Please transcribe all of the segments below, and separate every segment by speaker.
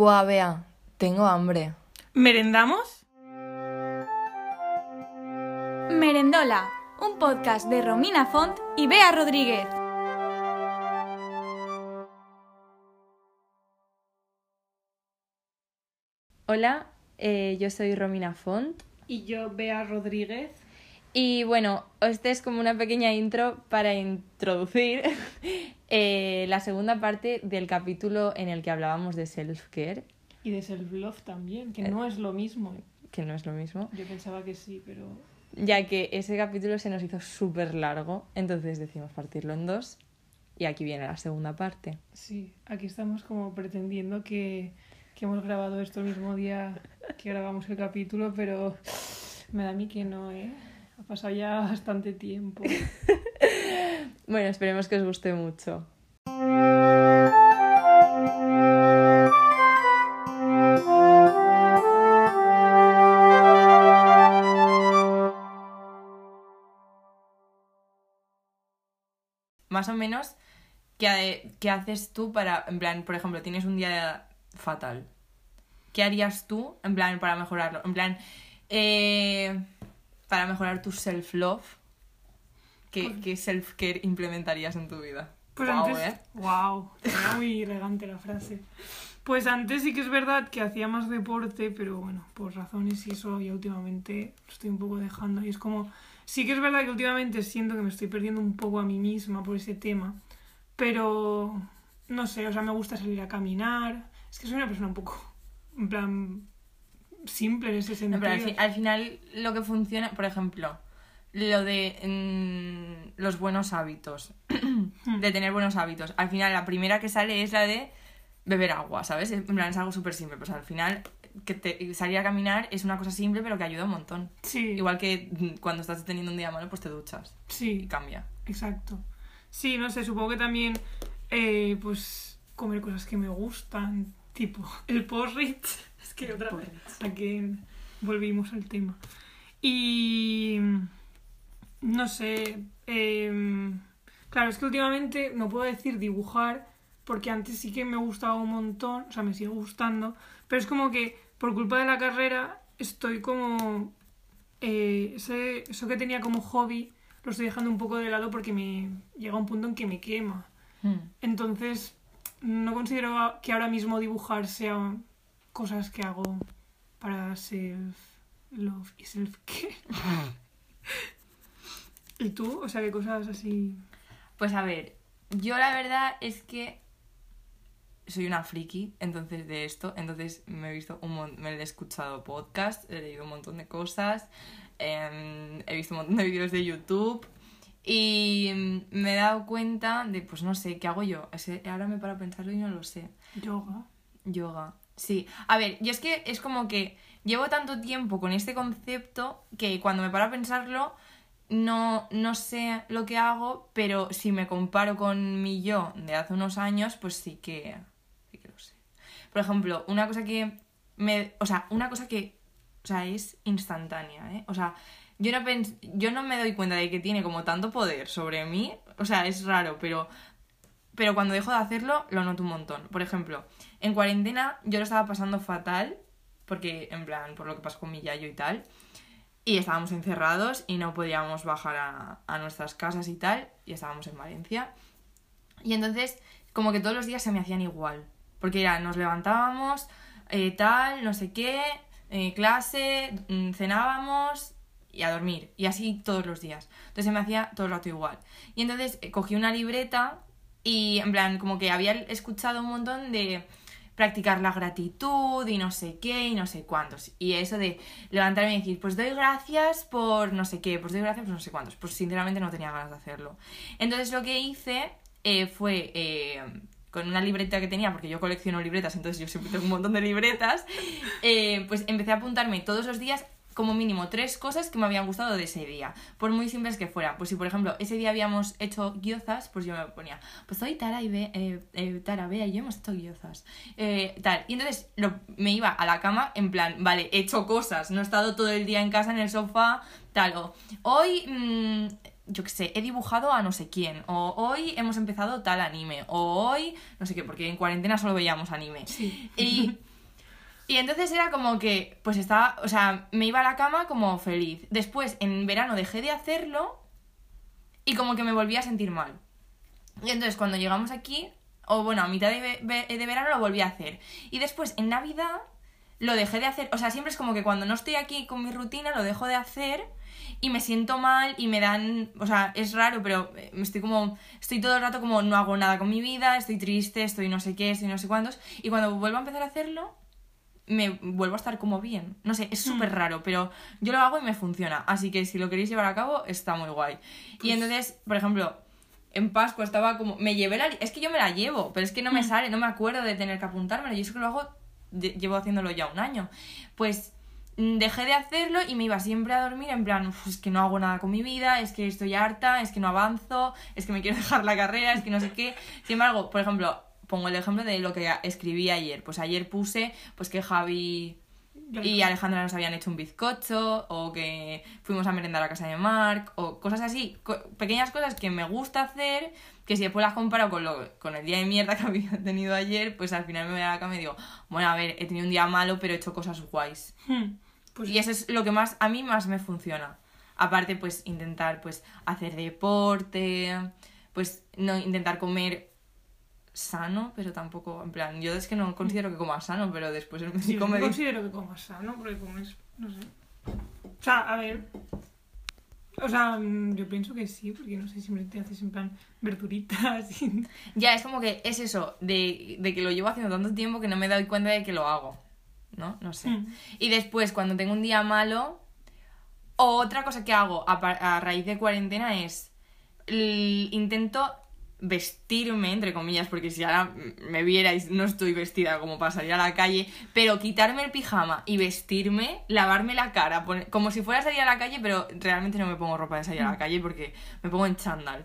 Speaker 1: Buah, Bea, tengo hambre.
Speaker 2: ¿Merendamos?
Speaker 3: Merendola, un podcast de Romina Font y Bea Rodríguez.
Speaker 1: Hola, eh, yo soy Romina Font.
Speaker 2: Y yo, Bea Rodríguez.
Speaker 1: Y bueno, esta es como una pequeña intro para introducir eh, la segunda parte del capítulo en el que hablábamos de self-care,
Speaker 2: Y de self-love también, que
Speaker 1: Eh.
Speaker 2: no es lo mismo.
Speaker 1: que no es lo mismo,
Speaker 2: Yo pensaba que sí, pero...
Speaker 1: ya que ese capítulo se nos hizo súper largo, entonces decidimos partirlo en dos. Y aquí viene la segunda parte.
Speaker 2: Sí, aquí estamos como pretendiendo que, que hemos grabado esto el mismo día que grabamos el capítulo, pero me da a mí que no, ¿eh? Ha pasado ya bastante tiempo.
Speaker 1: Bueno, esperemos que os guste mucho. Más o menos, ¿qué, qué haces tú para, en plan, por ejemplo, tienes un día fatal? ¿Qué harías tú, en plan, para mejorarlo? En plan, eh, para mejorar tu self-love. ¿Qué, qué self-care implementarías en tu vida?
Speaker 2: Pues
Speaker 1: Guau,
Speaker 2: antes...
Speaker 1: ¿eh?
Speaker 2: Wow, era muy elegante la frase. Pues antes sí que es verdad que hacía más deporte, pero bueno, por razones y eso ya últimamente lo estoy un poco dejando. Y es como, sí que es verdad que últimamente siento que me estoy perdiendo un poco a mí misma por ese tema, pero no sé, o sea, me gusta salir a caminar. Es que soy una persona un poco, en plan, simple en ese
Speaker 1: No,
Speaker 2: sentido.
Speaker 1: pero al, fi- al final lo que funciona, por ejemplo, lo de mm, los buenos hábitos, de tener buenos hábitos. Al final la primera que sale es la de beber agua, ¿sabes? En plan es algo súper simple, pues al final que te, salir a caminar es una cosa simple pero que ayuda un montón.
Speaker 2: Sí,
Speaker 1: Igual que mm, cuando estás teniendo un día malo pues te duchas y
Speaker 2: sí.
Speaker 1: cambia.
Speaker 2: Exacto. Sí, no sé, supongo que también, eh, pues, comer cosas que me gustan, tipo el porridge. Es que otra vez, aquí volvimos al tema. Y, no sé, eh, claro, es que últimamente no puedo decir dibujar, porque antes sí que me gustaba un montón, o sea, me sigue gustando, pero es como que por culpa de la carrera estoy como eh, ese- eso que tenía como hobby lo estoy dejando un poco de lado porque me llega un punto en que me quema.
Speaker 1: Mm.
Speaker 2: Entonces, no considero que ahora mismo dibujar sea cosas que hago para self-love y self-care. ¿Y tú? O sea, ¿qué cosas así?
Speaker 1: Pues a ver, yo la verdad es que soy una friki, entonces de esto, entonces me he visto un mon- me he escuchado podcast, he leído un montón de cosas, em, he visto un montón de vídeos de YouTube y me he dado cuenta de, pues no sé, ¿qué hago yo? Ahora me paro a pensarlo y no lo sé.
Speaker 2: Yoga.
Speaker 1: Yoga. Sí. A ver, yo es que es como que llevo tanto tiempo con este concepto que cuando me paro a pensarlo no, no sé lo que hago, pero si me comparo con mi yo de hace unos años, pues sí que, sí que lo sé. Por ejemplo, una cosa que me... O sea, una cosa que... O sea, es instantánea, ¿eh? O sea, yo no, pens- yo no me doy cuenta de que tiene como tanto poder sobre mí. O sea, es raro, pero pero cuando dejo de hacerlo lo noto un montón. Por ejemplo, en cuarentena yo lo estaba pasando fatal, porque en plan, por lo que pasó con mi yayo y tal, y estábamos encerrados y no podíamos bajar a, a nuestras casas y tal, y estábamos en Valencia. Y entonces, como que todos los días se me hacían igual, porque era, nos levantábamos, eh, tal, no sé qué, eh, clase, mm, cenábamos y a dormir, y así todos los días. Entonces se me hacía todo el rato igual. Y entonces eh, cogí una libreta y en plan, como que había escuchado un montón de practicar la gratitud y no sé qué y no sé cuántos. Y eso de levantarme y decir, pues doy gracias por no sé qué, pues doy gracias por no sé cuántos. Pues sinceramente no tenía ganas de hacerlo. Entonces lo que hice eh, fue eh, con una libreta que tenía, porque yo colecciono libretas, entonces yo siempre tengo un montón de libretas, eh, pues empecé a apuntarme todos los días como mínimo tres cosas que me habían gustado de ese día, por muy simples que fueran. Pues si, por ejemplo, ese día habíamos hecho guiozas, pues yo me ponía, pues hoy Tara y Be- eh, eh, Tara, Bea y yo hemos hecho guiozas. Eh, tal. Y entonces lo- me iba a la cama en plan, vale, he hecho cosas, no he estado todo el día en casa en el sofá, tal. O hoy, mm, yo qué sé, he dibujado a no sé quién. O hoy hemos empezado tal anime. O hoy, no sé qué, porque en cuarentena solo veíamos anime.
Speaker 2: Sí.
Speaker 1: Y, Y entonces era como que, pues estaba, o sea, me iba a la cama como feliz. Después, en verano dejé de hacerlo y como que me volví a sentir mal. Y entonces cuando llegamos aquí, o bueno, a mitad de, de verano lo volví a hacer. Y después, en Navidad, lo dejé de hacer. O sea, siempre es como que cuando no estoy aquí con mi rutina, lo dejo de hacer y me siento mal y me dan, o sea, es raro, pero eh, estoy como, estoy todo el rato como no hago nada con mi vida, estoy triste, estoy no sé qué, estoy no sé cuántos, y cuando vuelvo a empezar a hacerlo, me vuelvo a estar como bien. No sé, es súper raro, pero yo lo hago y me funciona, así que si lo queréis llevar a cabo, está muy guay. Y entonces, por ejemplo, en Pascua estaba como, me llevé la, es que yo me la llevo, pero es que no me sale, no me acuerdo de tener que apuntármela, y eso que lo hago, de- llevo haciéndolo ya un año. Pues mm, dejé de hacerlo y me iba siempre a dormir en plan, "Uf, es que no hago nada con mi vida, es que estoy harta, es que no avanzo, es que me quiero dejar la carrera, es que no sé qué. Sin embargo, por ejemplo, pongo el ejemplo de lo que escribí ayer. Pues ayer puse pues que Javi y Alejandra nos habían hecho un bizcocho, o que fuimos a merendar a casa de Mark, o cosas así, co- pequeñas cosas que me gusta hacer, que si después las comparo con, lo, con el día de mierda que había tenido ayer, pues al final me voy a la cama y digo, bueno, a ver, he tenido un día malo, pero he hecho cosas guays.
Speaker 2: Hmm, Pues
Speaker 1: Y eso es lo que más, a mí más me funciona. Aparte, pues intentar pues hacer deporte, pues no intentar comer sano, pero tampoco, en plan, yo es que no considero que coma sano, pero después el
Speaker 2: Sí,
Speaker 1: médico
Speaker 2: yo
Speaker 1: me dice...
Speaker 2: considero que comas sano, porque comes, no sé. O sea, a ver. O sea, mm, yo pienso que sí, porque no sé, siempre te haces en plan verduritas y...
Speaker 1: Ya, es como que es eso, de, de que lo llevo haciendo tanto tiempo que no me doy cuenta de que lo hago, ¿no? No sé.
Speaker 2: Mm.
Speaker 1: Y después, cuando tengo un día malo, otra cosa que hago a, a raíz de cuarentena es intento vestirme, entre comillas, porque si ahora me vierais, no estoy vestida como para salir a la calle, pero quitarme el pijama y vestirme, lavarme la cara, poner- como si fuera a salir a la calle, pero realmente no me pongo ropa de salir a la calle porque me pongo en chándal.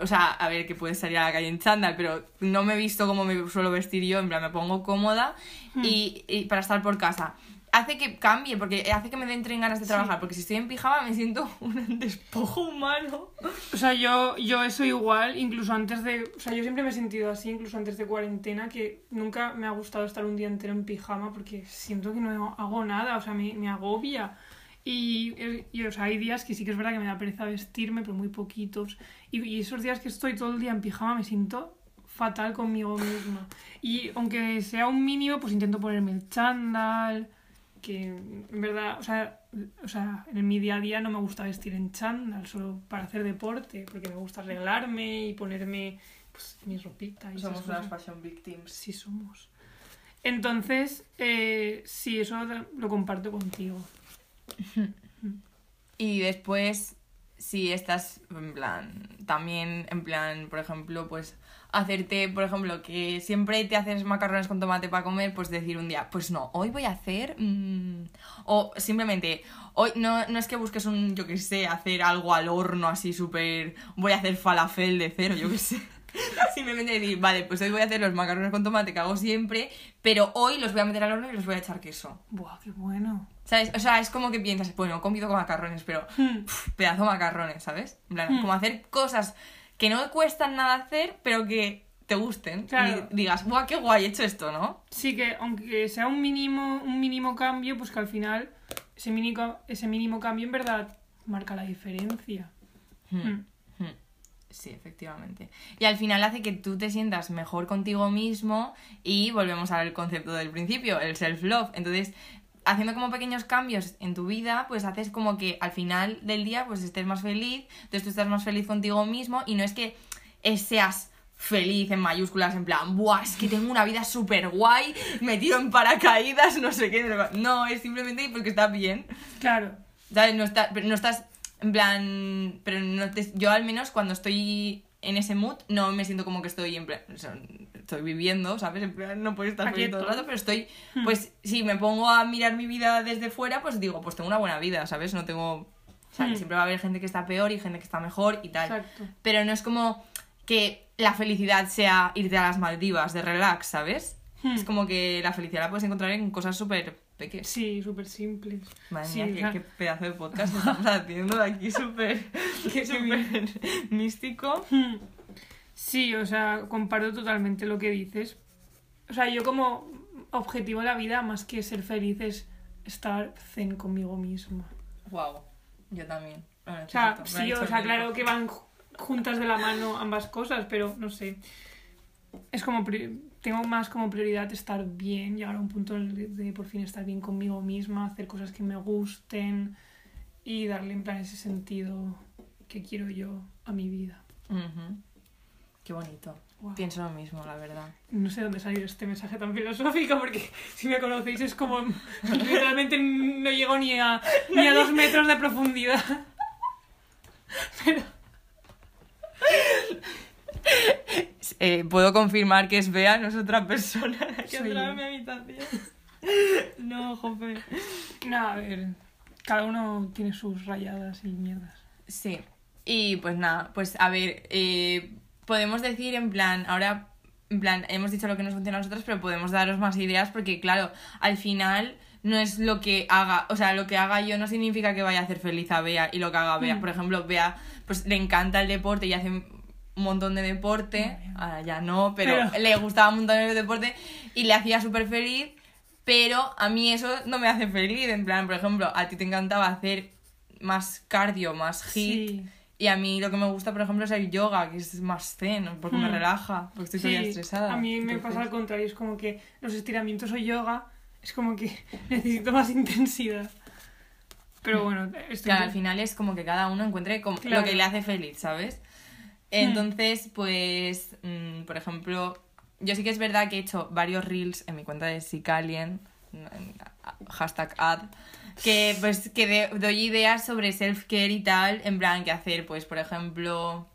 Speaker 1: O sea, a ver, que puedes salir a la calle en chándal, pero no me he visto como me suelo vestir yo, en plan, me pongo cómoda y, y para estar por casa. Hace que cambie, porque hace que me entren ganas de trabajar, porque si estoy en pijama me siento un despojo humano.
Speaker 2: O sea, yo, yo eso igual, incluso antes de... O sea, yo siempre me he sentido así, incluso antes de cuarentena, que nunca me ha gustado estar un día entero en pijama porque siento que no hago nada, o sea, me, me agobia. Y, y, o sea, hay días que sí que es verdad que me da pereza vestirme, pero muy poquitos. Y, y esos días que estoy todo el día en pijama me siento fatal conmigo misma. Y aunque sea un mínimo, pues intento ponerme el chándal, que en verdad, o sea, o sea, en mi día a día no me gusta vestir en chándal, solo para hacer deporte, porque me gusta arreglarme y ponerme pues, mi ropita y esas cosas.
Speaker 1: fashion victims.
Speaker 2: Sí somos. Entonces, eh, sí, eso lo comparto contigo.
Speaker 1: Y después, si estás en plan, también en plan, por ejemplo, pues hacerte, por ejemplo, que siempre te haces macarrones con tomate para comer, pues decir un día, pues no, hoy voy a hacer... mm", o simplemente, hoy no, no es que busques un, yo qué sé, hacer algo al horno así súper... Voy a hacer falafel de cero, yo qué sé. Simplemente decir, vale, pues hoy voy a hacer los macarrones con tomate que hago siempre, pero hoy los voy a meter al horno y los voy a echar queso.
Speaker 2: Buah, qué bueno.
Speaker 1: ¿Sabes? O sea, es como que piensas, bueno, comido con macarrones, pero
Speaker 2: Hmm.
Speaker 1: pf, pedazo de macarrones, ¿sabes? En plan,
Speaker 2: Hmm.
Speaker 1: como hacer cosas que no cuestan nada hacer, pero que te gusten.
Speaker 2: Claro.
Speaker 1: Y digas, ¡buah, qué guay he hecho esto, ¿no?
Speaker 2: Sí que aunque sea un mínimo, un mínimo cambio, pues que al final ese mínimo, ese mínimo cambio en verdad marca la diferencia. Hmm.
Speaker 1: Hmm. Sí, efectivamente. Y al final hace que tú te sientas mejor contigo mismo y volvemos al concepto del principio, el self-love. Entonces, haciendo como pequeños cambios en tu vida, pues haces como que al final del día pues estés más feliz, entonces tú estás más feliz contigo mismo y no es que eh, seas feliz en mayúsculas, en plan, buah, es que tengo una vida súper guay, me tiro en paracaídas, no sé qué. No, es simplemente porque estás bien.
Speaker 2: Claro.
Speaker 1: ¿Sabes? No, está- pero no estás en plan. Pero no te- yo al menos cuando estoy en ese mood no me siento como que estoy en plan. estoy viviendo, ¿sabes? En plan, no puedo estar
Speaker 2: Aquí
Speaker 1: feliz todo el rato, pero estoy. Pues si me pongo a mirar mi vida desde fuera, pues digo, pues tengo una buena vida, ¿sabes? No tengo. O sea, que
Speaker 2: Hmm.
Speaker 1: siempre va a haber gente que está peor y gente que está mejor y tal.
Speaker 2: Exacto.
Speaker 1: Pero no es como que la felicidad sea irte a las Maldivas de relax, ¿sabes?
Speaker 2: Hmm.
Speaker 1: Es como que la felicidad la puedes encontrar en cosas súper
Speaker 2: Sí, súper simples.
Speaker 1: Madre
Speaker 2: Sí,
Speaker 1: mía, qué, qué pedazo de podcast estamos haciendo de aquí súper místico.
Speaker 2: Hmm. Sí, o sea, comparto totalmente lo que dices. O sea, yo como objetivo en la vida más que ser feliz es estar zen conmigo misma.
Speaker 1: Wow, yo también. Lo
Speaker 2: O sea, sí, o sea, claro que van ju- juntas de la mano ambas cosas, pero no sé. Es como, pri- tengo más como prioridad estar bien, llegar a un punto de, de por fin estar bien conmigo misma, hacer cosas que me gusten y darle en plan ese sentido que quiero yo a mi vida.
Speaker 1: Ujú. Qué bonito. Pienso lo mismo, la verdad.
Speaker 2: No sé dónde salió este mensaje tan filosófico, porque si me conocéis es como literalmente no llego ni a, ni a dos metros de profundidad. Pero
Speaker 1: Eh, puedo confirmar que es Bea, no es otra persona la que
Speaker 2: Soy
Speaker 1: entra
Speaker 2: yo.
Speaker 1: en mi habitación. No, jope.
Speaker 2: nada, a ver, cada uno tiene sus rayadas y mierdas.
Speaker 1: Sí. Y pues nada, pues a ver, eh, podemos decir en plan, ahora, en plan, hemos dicho lo que nos funciona a nosotros, pero podemos daros más ideas porque, claro, al final no es lo que haga, o sea, lo que haga yo no significa que vaya a hacer feliz a Bea y lo que haga Bea.
Speaker 2: Mm.
Speaker 1: Por ejemplo, Bea, pues le encanta el deporte y hace un montón de deporte, ahora ya no, pero,
Speaker 2: Pero-
Speaker 1: le gustaba un montón el deporte y le hacía súper feliz, pero a mí eso no me hace feliz, en plan, por ejemplo, a ti te encantaba hacer más cardio, más hit.
Speaker 2: Sí,
Speaker 1: Y a mí lo que me gusta, por ejemplo, es el yoga, que es más zen, porque me
Speaker 2: Mm.
Speaker 1: relaja, porque estoy
Speaker 2: sí,
Speaker 1: estresada.
Speaker 2: a mí me
Speaker 1: Entonces,
Speaker 2: pasa al contrario, es como que los estiramientos o yoga es como que necesito más intensidad. Pero bueno, estoy...
Speaker 1: Claro, al final es como que cada uno encuentre como
Speaker 2: Claro.
Speaker 1: lo que le hace feliz, ¿sabes? Entonces, pues, mm, por ejemplo, yo sí que es verdad que he hecho varios reels en mi cuenta de Sicalien, en- hashtag ad, que pues que de- doy ideas sobre self-care y tal, en plan, qué hacer, pues, por ejemplo...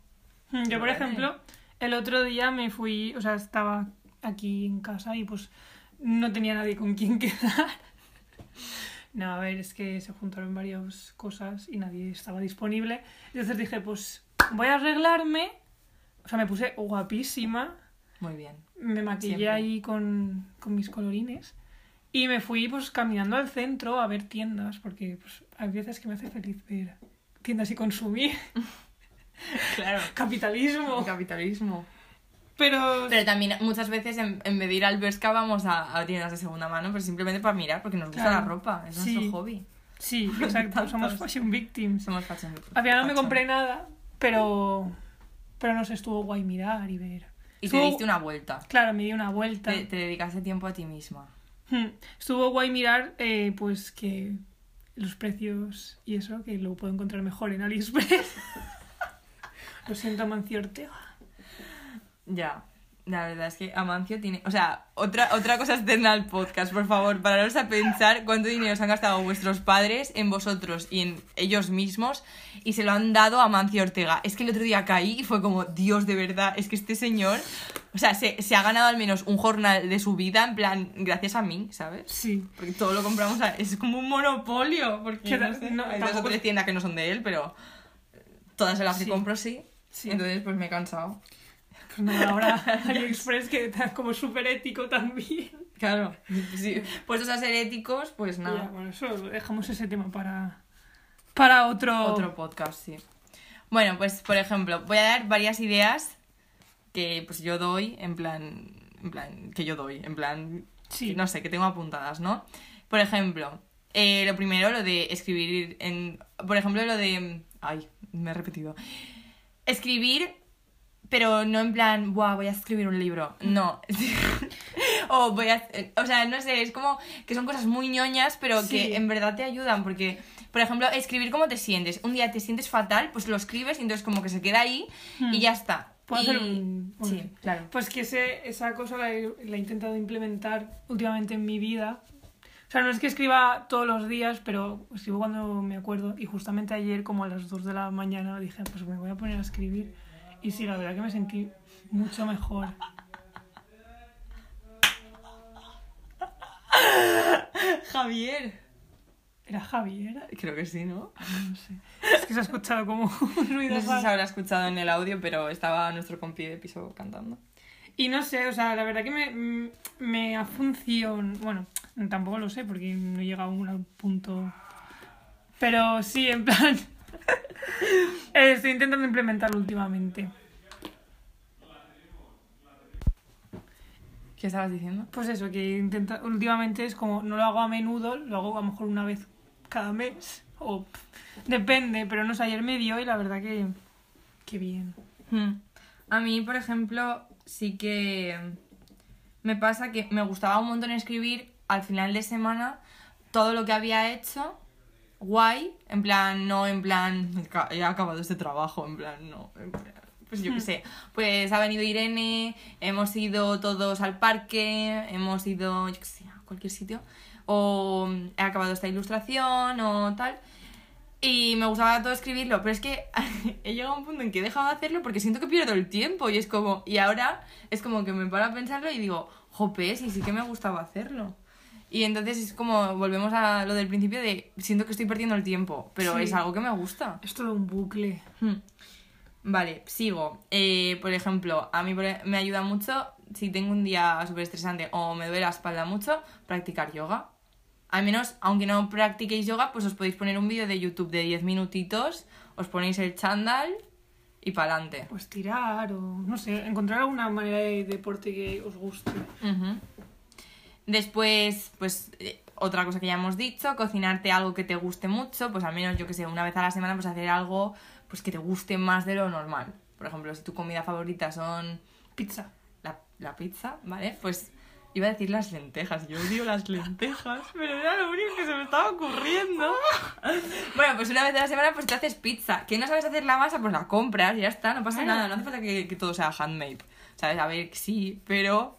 Speaker 2: Mm, Yo, por ejemplo, el otro día me fui, o sea, estaba aquí en casa y pues no tenía nadie con quien quedar. No, a ver, es que se juntaron varias cosas y nadie estaba disponible. Entonces dije, pues voy a arreglarme. O sea, me puse guapísima.
Speaker 1: Muy bien.
Speaker 2: Me maquillé
Speaker 1: Siempre.
Speaker 2: ahí con, con mis colorines. Y me fui pues caminando al centro a ver tiendas, porque pues, hay veces que me hace feliz ver tiendas y consumir.
Speaker 1: Claro.
Speaker 2: Capitalismo.
Speaker 1: Capitalismo.
Speaker 2: Pero
Speaker 1: Pero también muchas veces en, en vez de ir al Bershka vamos a, a tiendas de segunda mano, pero simplemente para mirar, porque nos gusta
Speaker 2: Claro.
Speaker 1: la ropa, es
Speaker 2: Sí.
Speaker 1: nuestro hobby.
Speaker 2: sí, exacto, somos fashion victims.
Speaker 1: Somos fashion.
Speaker 2: Al final no me compré nada, pero pero no sé, estuvo guay mirar y ver.
Speaker 1: Y te diste una vuelta.
Speaker 2: Claro, me di una vuelta.
Speaker 1: Te, te dedicaste tiempo a ti misma.
Speaker 2: Hmm. Estuvo guay mirar, eh, pues que los precios y eso, que lo puedo encontrar mejor en AliExpress. lo siento, Mancio Ortega.
Speaker 1: Ya. La verdad es que Amancio tiene... O sea, otra, otra cosa externa al podcast, por favor, pararos a pensar cuánto dinero se han gastado vuestros padres en vosotros y en ellos mismos y se lo han dado a Amancio Ortega. Es que el otro día caí y fue como, Dios, de verdad, es que este señor... O sea, se, se ha ganado al menos un jornal de su vida, en plan, gracias a mí, ¿sabes?
Speaker 2: Sí.
Speaker 1: Porque todo lo compramos, a- es como un monopolio, porque
Speaker 2: Que
Speaker 1: no sé,
Speaker 2: no,
Speaker 1: hay dos o
Speaker 2: tampoco-
Speaker 1: tres tiendas que no son de él, pero todas las que
Speaker 2: Sí.
Speaker 1: compro sí.
Speaker 2: Sí.
Speaker 1: Entonces pues me he cansado.
Speaker 2: Pues nada, ahora AliExpress que está como súper ético también.
Speaker 1: Claro. Sí. Puestos a ser éticos, pues
Speaker 2: Ya,
Speaker 1: nada.
Speaker 2: bueno, eso dejamos ese tema para, para otro...
Speaker 1: Otro podcast, sí. Bueno, pues por ejemplo, voy a dar varias ideas que pues yo doy, en plan, en plan, que yo doy, en plan,
Speaker 2: Sí.
Speaker 1: no sé, que tengo apuntadas, ¿no? Por ejemplo, eh, lo primero, lo de escribir en... Por ejemplo, lo de... Ay, me he repetido. Escribir, pero no en plan, Buah, voy a escribir un libro. No. o voy a... O sea, no sé, es como que son cosas muy ñoñas, pero
Speaker 2: Sí.
Speaker 1: que en verdad te ayudan, porque... Por ejemplo, escribir cómo te sientes. Un día te sientes fatal, pues lo escribes y entonces como que se queda ahí y ya está.
Speaker 2: Puedo
Speaker 1: Y-
Speaker 2: hacer un... bueno,
Speaker 1: Sí, claro.
Speaker 2: Pues que ese, esa cosa la he, la he intentado implementar últimamente en mi vida. O sea, no es que escriba todos los días, pero escribo cuando me acuerdo. Y justamente ayer, como a las 2 de la mañana, dije, pues me voy a poner a escribir. Y sí, la verdad que me sentí mucho mejor.
Speaker 1: Javier.
Speaker 2: ¿Era Javier?
Speaker 1: Creo que sí, ¿no?
Speaker 2: No sé. Es que se ha escuchado como un ruido
Speaker 1: No sé si se habrá escuchado en el audio, pero estaba nuestro compi de piso cantando.
Speaker 2: Y no sé, o sea, la verdad que me, me ha funcionado. Bueno, tampoco lo sé porque no he llegado aún al punto. Pero sí, en plan. estoy intentando implementarlo últimamente.
Speaker 1: ¿Qué estabas diciendo?
Speaker 2: Pues eso, que intenta, últimamente es como, no lo hago a menudo, lo hago a lo mejor una vez cada mes, o pff, depende, pero no sé, ayer me dio y la verdad que, que bien.
Speaker 1: Hmm. A mí, por ejemplo, sí que me pasa que me gustaba un montón escribir al final de semana todo lo que había hecho guay, en plan, no en plan, "Ca- he acabado este trabajo, en plan, no, en plan, pues yo qué sé, pues ha venido Irene, hemos ido todos al parque, hemos ido, yo qué sé, a cualquier sitio, o he acabado esta ilustración o tal. Y me gustaba todo escribirlo, pero es que he llegado a un punto en que he dejado de hacerlo porque siento que pierdo el tiempo y es como, y ahora es como que me paro a pensarlo y digo, jope, sí, sí que me gustaba hacerlo. Y entonces es como, volvemos a lo del principio de, siento que estoy perdiendo el tiempo, pero
Speaker 2: Sí.
Speaker 1: es algo que me gusta.
Speaker 2: Es todo un bucle.
Speaker 1: Hmm. Vale, sigo. Eh, por ejemplo, a mí e, me ayuda mucho, si tengo un día súper estresante o me duele la espalda mucho, practicar yoga. Al menos, aunque no practiquéis yoga, pues os podéis poner un vídeo de YouTube de 10 minutitos, os ponéis el chándal y para adelante.
Speaker 2: Pues tirar o, no sé, encontrar alguna manera de deporte que os guste.
Speaker 1: Después, pues eh, otra cosa que ya hemos dicho, cocinarte algo que te guste mucho, pues al menos yo que sé, una vez a la semana pues hacer algo pues que te guste más de lo normal. Por ejemplo, si tu comida favorita son
Speaker 2: Pizza.
Speaker 1: la, la pizza, ¿vale? Pues iba a decir las lentejas, yo odio las lentejas, pero era lo único que se me estaba ocurriendo. bueno, pues una vez a la semana pues te haces pizza. Que no sabes hacer la masa, pues la compras y ya está, no pasa nada, no hace falta que, que todo sea handmade. ¿Sabes? A ver, sí, pero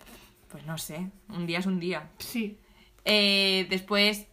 Speaker 1: pues no sé, un día es un día.
Speaker 2: Sí.
Speaker 1: Eh, después,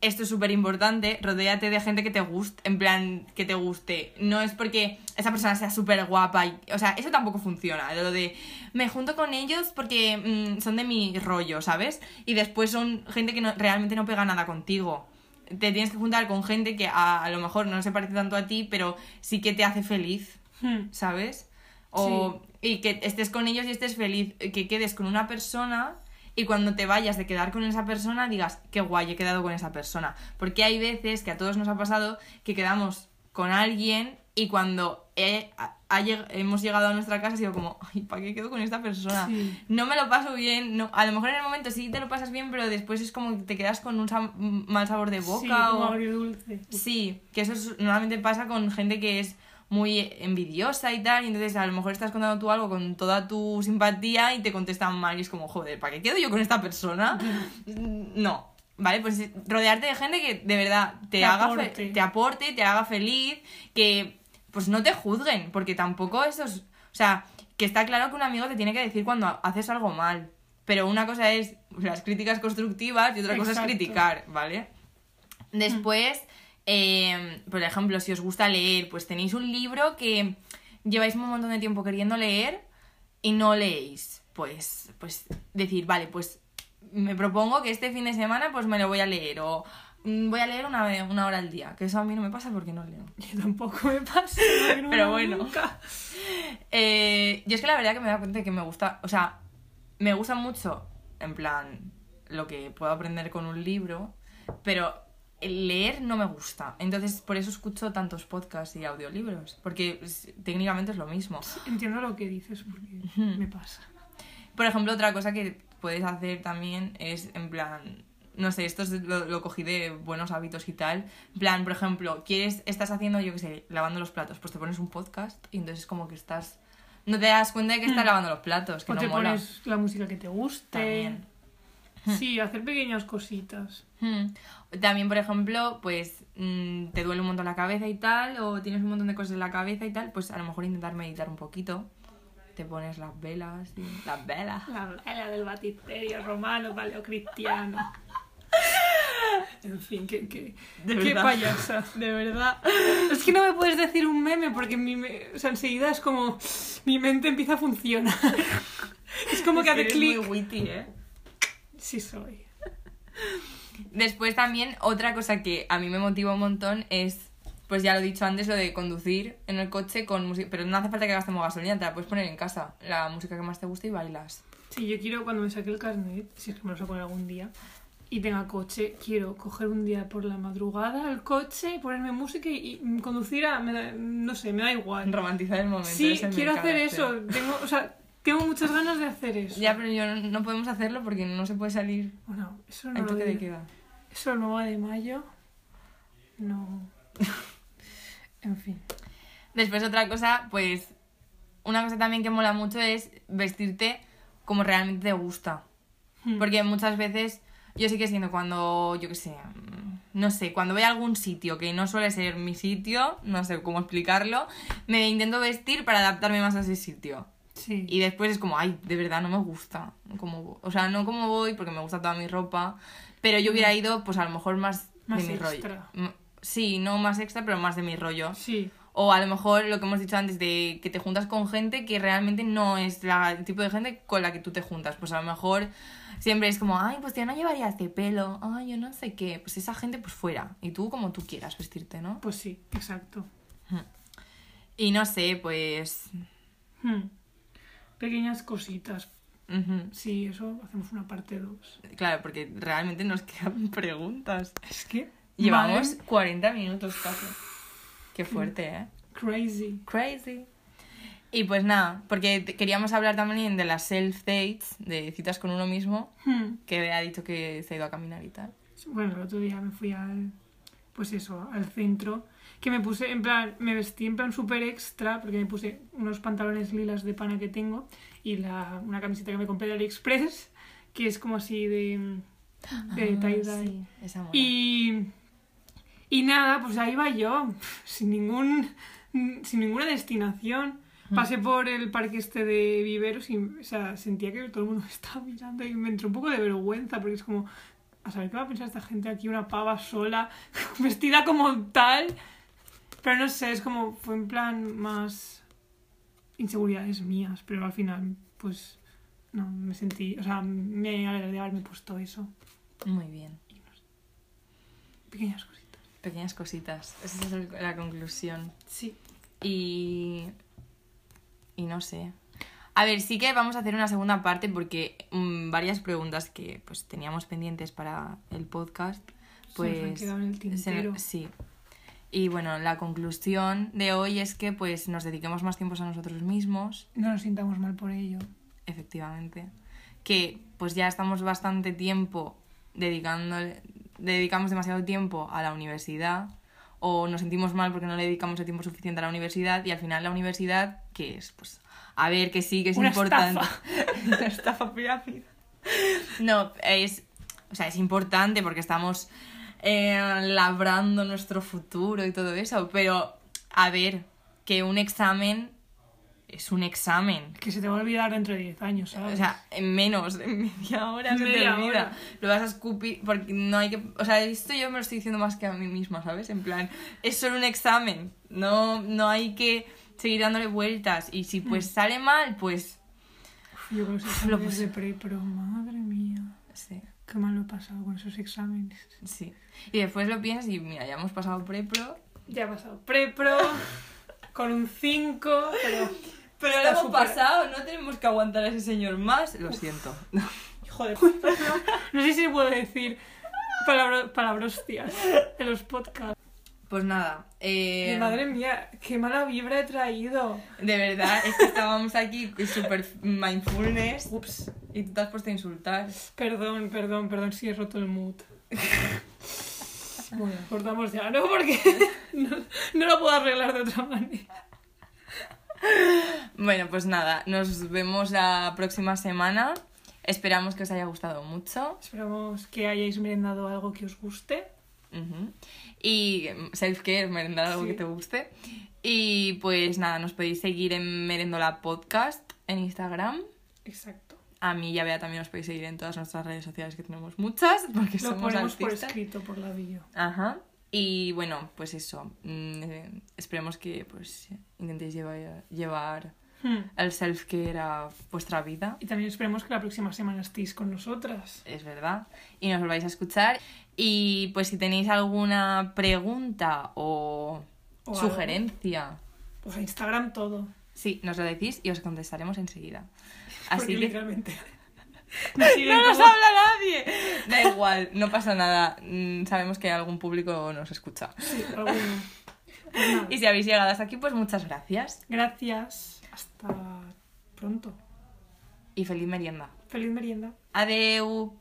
Speaker 1: esto es súper importante, rodéate de gente que te guste, en plan, que te guste. No es porque esa persona sea súper guapa, y, o sea, eso tampoco funciona. Lo de, me junto con ellos porque mm, son de mi rollo, ¿sabes? Y después son gente que no- realmente no pega nada contigo. Te tienes que juntar con gente que a, a lo mejor no se parece tanto a ti, pero sí que te hace feliz.
Speaker 2: Hmm.
Speaker 1: ¿sabes? O, Y que estés con ellos y estés feliz, que quedes con una persona y cuando te vayas de quedar con esa persona digas, qué guay, he quedado con esa persona. Porque hay veces que a todos nos ha pasado que quedamos con alguien y cuando he- ha- lleg- hemos llegado a nuestra casa ha sido como, ay, ¿para qué quedo con esta persona?
Speaker 2: Sí.
Speaker 1: No me lo paso bien, no, a lo mejor en el momento sí te lo pasas bien, pero después es como que te quedas con un mal sabor de boca
Speaker 2: sí,
Speaker 1: o...
Speaker 2: como agridulce.
Speaker 1: Sí, que eso es- normalmente pasa con gente que es muy envidiosa y tal, y entonces a lo mejor estás contando tú algo con toda tu simpatía y te contestan mal y es como, joder, ¿para qué quedo yo con esta persona? No, ¿vale? Pues rodearte de gente que de verdad te,
Speaker 2: Te
Speaker 1: haga
Speaker 2: aporte.
Speaker 1: te aporte, te haga feliz, que pues no te juzguen, porque tampoco eso es... O sea, que está claro que un amigo te tiene que decir cuando haces algo mal, pero una cosa es las críticas constructivas y otra cosa es criticar, ¿vale? Después, eh, por ejemplo, si os gusta leer, pues tenéis un libro que lleváis un montón de tiempo queriendo leer y no leéis. Pues, pues decir, vale, pues me propongo que este fin de semana pues me lo voy a leer o mm, voy a leer una, una hora al día, que eso a mí no me pasa porque no leo.
Speaker 2: Yo tampoco me pasa. no
Speaker 1: Pero bueno.
Speaker 2: nunca.
Speaker 1: Eh, yo es que la verdad que me he dado cuenta de que me gusta, o sea, me gusta mucho, en plan, lo que puedo aprender con un libro, pero leer no me gusta. Entonces, por eso escucho tantos podcasts y audiolibros, porque es- técnicamente es lo mismo.
Speaker 2: Entiendo lo que dices porque me pasa.
Speaker 1: Por ejemplo, otra cosa que puedes hacer también es, en plan, no sé, esto es lo, lo cogí de buenos hábitos y tal. En plan, por ejemplo, quieres, estás haciendo, yo qué sé, lavando los platos, pues te pones un podcast y entonces como que estás... No te das cuenta de que estás lavando los platos, que
Speaker 2: o
Speaker 1: no
Speaker 2: te
Speaker 1: mola.
Speaker 2: pones la música que te guste.
Speaker 1: También.
Speaker 2: Sí, hacer pequeñas cositas.
Speaker 1: También, por ejemplo, pues mm, te duele un montón la cabeza y tal, o tienes un montón de cosas en la cabeza y tal, pues a lo mejor intentar meditar un poquito. Te pones las velas, y... las velas.
Speaker 2: La vela del batisterio romano, paleocristiano. En fin, qué, qué,
Speaker 1: De
Speaker 2: qué
Speaker 1: verdad.
Speaker 2: payasa.
Speaker 1: De verdad.
Speaker 2: Es que no me puedes decir un meme porque mi me- o sea, enseguida es como mi mente empieza a funcionar. Es como que hace
Speaker 1: Eres muy
Speaker 2: clic.
Speaker 1: witty, ¿eh?
Speaker 2: Sí soy.
Speaker 1: Después también otra cosa que a mí me motiva un montón es, pues ya lo he dicho antes, lo de conducir en el coche con música, pero no hace falta que gastemos gasolina, te la puedes poner en casa, la música que más te guste y bailas.
Speaker 2: Sí, yo quiero cuando me saque el carnet, si es que me lo saco algún día, y tenga coche, quiero coger un día por la madrugada el coche, ponerme música y, y conducir a, me da- no sé, me da igual.
Speaker 1: Romantizar el momento.
Speaker 2: Sí, quiero hacer
Speaker 1: carácter.
Speaker 2: eso. Tengo, o sea, Tengo muchas ganas de hacer eso.
Speaker 1: Ya, pero yo no, no podemos hacerlo porque no se puede salir.
Speaker 2: Bueno, eso no lo
Speaker 1: de
Speaker 2: digo.
Speaker 1: queda.
Speaker 2: Eso de mayo. No. en fin.
Speaker 1: Después otra cosa, pues una cosa también que mola mucho es vestirte como realmente te gusta.
Speaker 2: Hmm.
Speaker 1: Porque muchas veces yo sí que siento cuando, yo qué sé, mm, no sé, cuando voy a algún sitio que no suele ser mi sitio, no sé cómo explicarlo, me intento vestir para adaptarme más a ese sitio.
Speaker 2: Sí.
Speaker 1: Y después es como, ay, de verdad no me gusta. Como, o sea, no como voy porque me gusta toda mi ropa, pero yo hubiera ido pues a lo mejor más,
Speaker 2: Más
Speaker 1: de mi
Speaker 2: extra.
Speaker 1: rollo. Sí, no más extra, pero más de mi rollo.
Speaker 2: Sí.
Speaker 1: O a lo mejor lo que hemos dicho antes de que te juntas con gente que realmente no es la, el tipo de gente con la que tú te juntas. Pues a lo mejor siempre es como, ay, pues yo no llevaría este pelo, ay, yo no sé qué. Pues esa gente pues fuera. Y tú como tú quieras vestirte, ¿no?
Speaker 2: Pues sí, exacto.
Speaker 1: Y no sé, pues...
Speaker 2: Hmm. Pequeñas cositas. Sí, eso hacemos una parte 2.
Speaker 1: Claro, porque realmente nos quedan preguntas.
Speaker 2: Es que.
Speaker 1: Llevamos
Speaker 2: madre,
Speaker 1: 40 minutos casi. Qué fuerte, ¿eh?
Speaker 2: Crazy.
Speaker 1: Crazy. Y pues nada, porque queríamos hablar también de las self-dates, de citas con uno mismo,
Speaker 2: Hmm.
Speaker 1: que ha dicho que se ha ido a caminar y tal.
Speaker 2: Bueno, el otro día me fui al. Pues eso, al centro. Que me puse, en plan, me vestí en plan súper extra, porque me puse unos pantalones lilas de pana que tengo y la, una camiseta que me compré de AliExpress, que es como así de. de
Speaker 1: Ah,
Speaker 2: tie-dye.
Speaker 1: sí.
Speaker 2: Y, y nada, pues ahí va yo, sin, ningún, sin ninguna destinación. Pasé por el parque este de viveros y o sea, sentía que todo el mundo me estaba mirando y me entró un poco de vergüenza porque es como, a saber qué va a pensar esta gente aquí, una pava sola, vestida como tal. Pero no sé, es como, fue en plan más inseguridades mías, pero al final, pues, no, me sentí, o sea, me alegré de haberme puesto eso.
Speaker 1: Muy bien.
Speaker 2: Pequeñas cositas.
Speaker 1: Pequeñas cositas. Esa es la conclusión.
Speaker 2: Sí.
Speaker 1: Y. Y no sé. A ver, sí que vamos a hacer una segunda parte porque mm, varias preguntas que pues teníamos pendientes para el podcast. Pues.
Speaker 2: se nos han quedado en el
Speaker 1: se-
Speaker 2: tintero.
Speaker 1: sí. Y bueno, la conclusión de hoy es que pues nos dediquemos más tiempos a nosotros mismos,
Speaker 2: No nos sintamos mal por ello.
Speaker 1: efectivamente. Que pues ya estamos bastante tiempo dedicando, dedicamos demasiado tiempo a la universidad o nos sentimos mal porque no le dedicamos el tiempo suficiente a la universidad y al final la universidad, ¿qué es? Pues a ver que sí, que es
Speaker 2: Una
Speaker 1: importante.
Speaker 2: estafa.
Speaker 1: Una estafa pirámide. No, es, o sea, es importante porque estamos eh, labrando nuestro futuro y todo eso, pero a ver, que un examen es un examen.
Speaker 2: Que se te va a olvidar dentro de 10 años, ¿sabes?
Speaker 1: O sea, en menos, en media hora se te
Speaker 2: Media
Speaker 1: olvida.
Speaker 2: hora.
Speaker 1: Lo vas a escupir porque no hay que... O sea, esto yo me lo estoy diciendo más que a mí misma, ¿sabes? En plan, es solo un examen. No, no hay que seguir dándole vueltas. Y si pues sale mal, pues...
Speaker 2: Uf, yo con los
Speaker 1: lo puse.
Speaker 2: de pre, pero madre mía.
Speaker 1: Sí,
Speaker 2: Qué mal lo he pasado con esos exámenes.
Speaker 1: sí. Y después lo piensas y mira, ya hemos pasado pre-pro.
Speaker 2: Ya he pasado pre-pro con un 5, pero...
Speaker 1: Pero lo hemos
Speaker 2: súper-
Speaker 1: pasado, no tenemos que aguantar a ese señor más. Lo siento.
Speaker 2: Hijo de puta. No sé si puedo decir palabra, palabrostias en los podcasts.
Speaker 1: Pues nada. eh,
Speaker 2: Madre mía, qué mala vibra he traído.
Speaker 1: De verdad, es que estábamos aquí super mindfulness. Ups. Y tú te has puesto a insultar.
Speaker 2: Perdón, perdón, perdón si he roto el mood. Bueno, cortamos ya, ¿no? Porque no, no lo puedo arreglar de otra manera.
Speaker 1: Bueno, pues nada, nos vemos la próxima semana. Esperamos que os haya gustado mucho.
Speaker 2: Esperamos que hayáis merendado algo que os guste.
Speaker 1: Y self-care, merendar algo
Speaker 2: Sí.
Speaker 1: que te guste. Y pues nada, nos podéis seguir en Merendola Podcast en Instagram.
Speaker 2: Exacto.
Speaker 1: A mí y a Bea también os podéis seguir en todas nuestras redes sociales, que tenemos muchas, porque
Speaker 2: Lo
Speaker 1: somos
Speaker 2: ponemos por escrito por la bio.
Speaker 1: Ajá. Y bueno, pues eso. mm, eh, esperemos que pues intentéis llevar, llevar
Speaker 2: Hmm.
Speaker 1: el self-care a vuestra vida.
Speaker 2: Y también esperemos que la próxima semana estéis con nosotras.
Speaker 1: Es verdad. Y nos volváis a escuchar. Y pues si tenéis alguna pregunta o,
Speaker 2: O algo.
Speaker 1: sugerencia,
Speaker 2: Pues a Instagram todo.
Speaker 1: sí, nos lo decís y os contestaremos enseguida.
Speaker 2: Porque
Speaker 1: Así que...
Speaker 2: literalmente.
Speaker 1: ¡No nos
Speaker 2: como-
Speaker 1: habla nadie! Da igual, no pasa nada. Mm, Sabemos que algún público nos escucha.
Speaker 2: Sí, alguno. Pues.
Speaker 1: Y si habéis llegado hasta aquí, pues muchas gracias.
Speaker 2: Gracias. Hasta pronto.
Speaker 1: i feliç merienda.
Speaker 2: Feliz merienda.
Speaker 1: Adeu!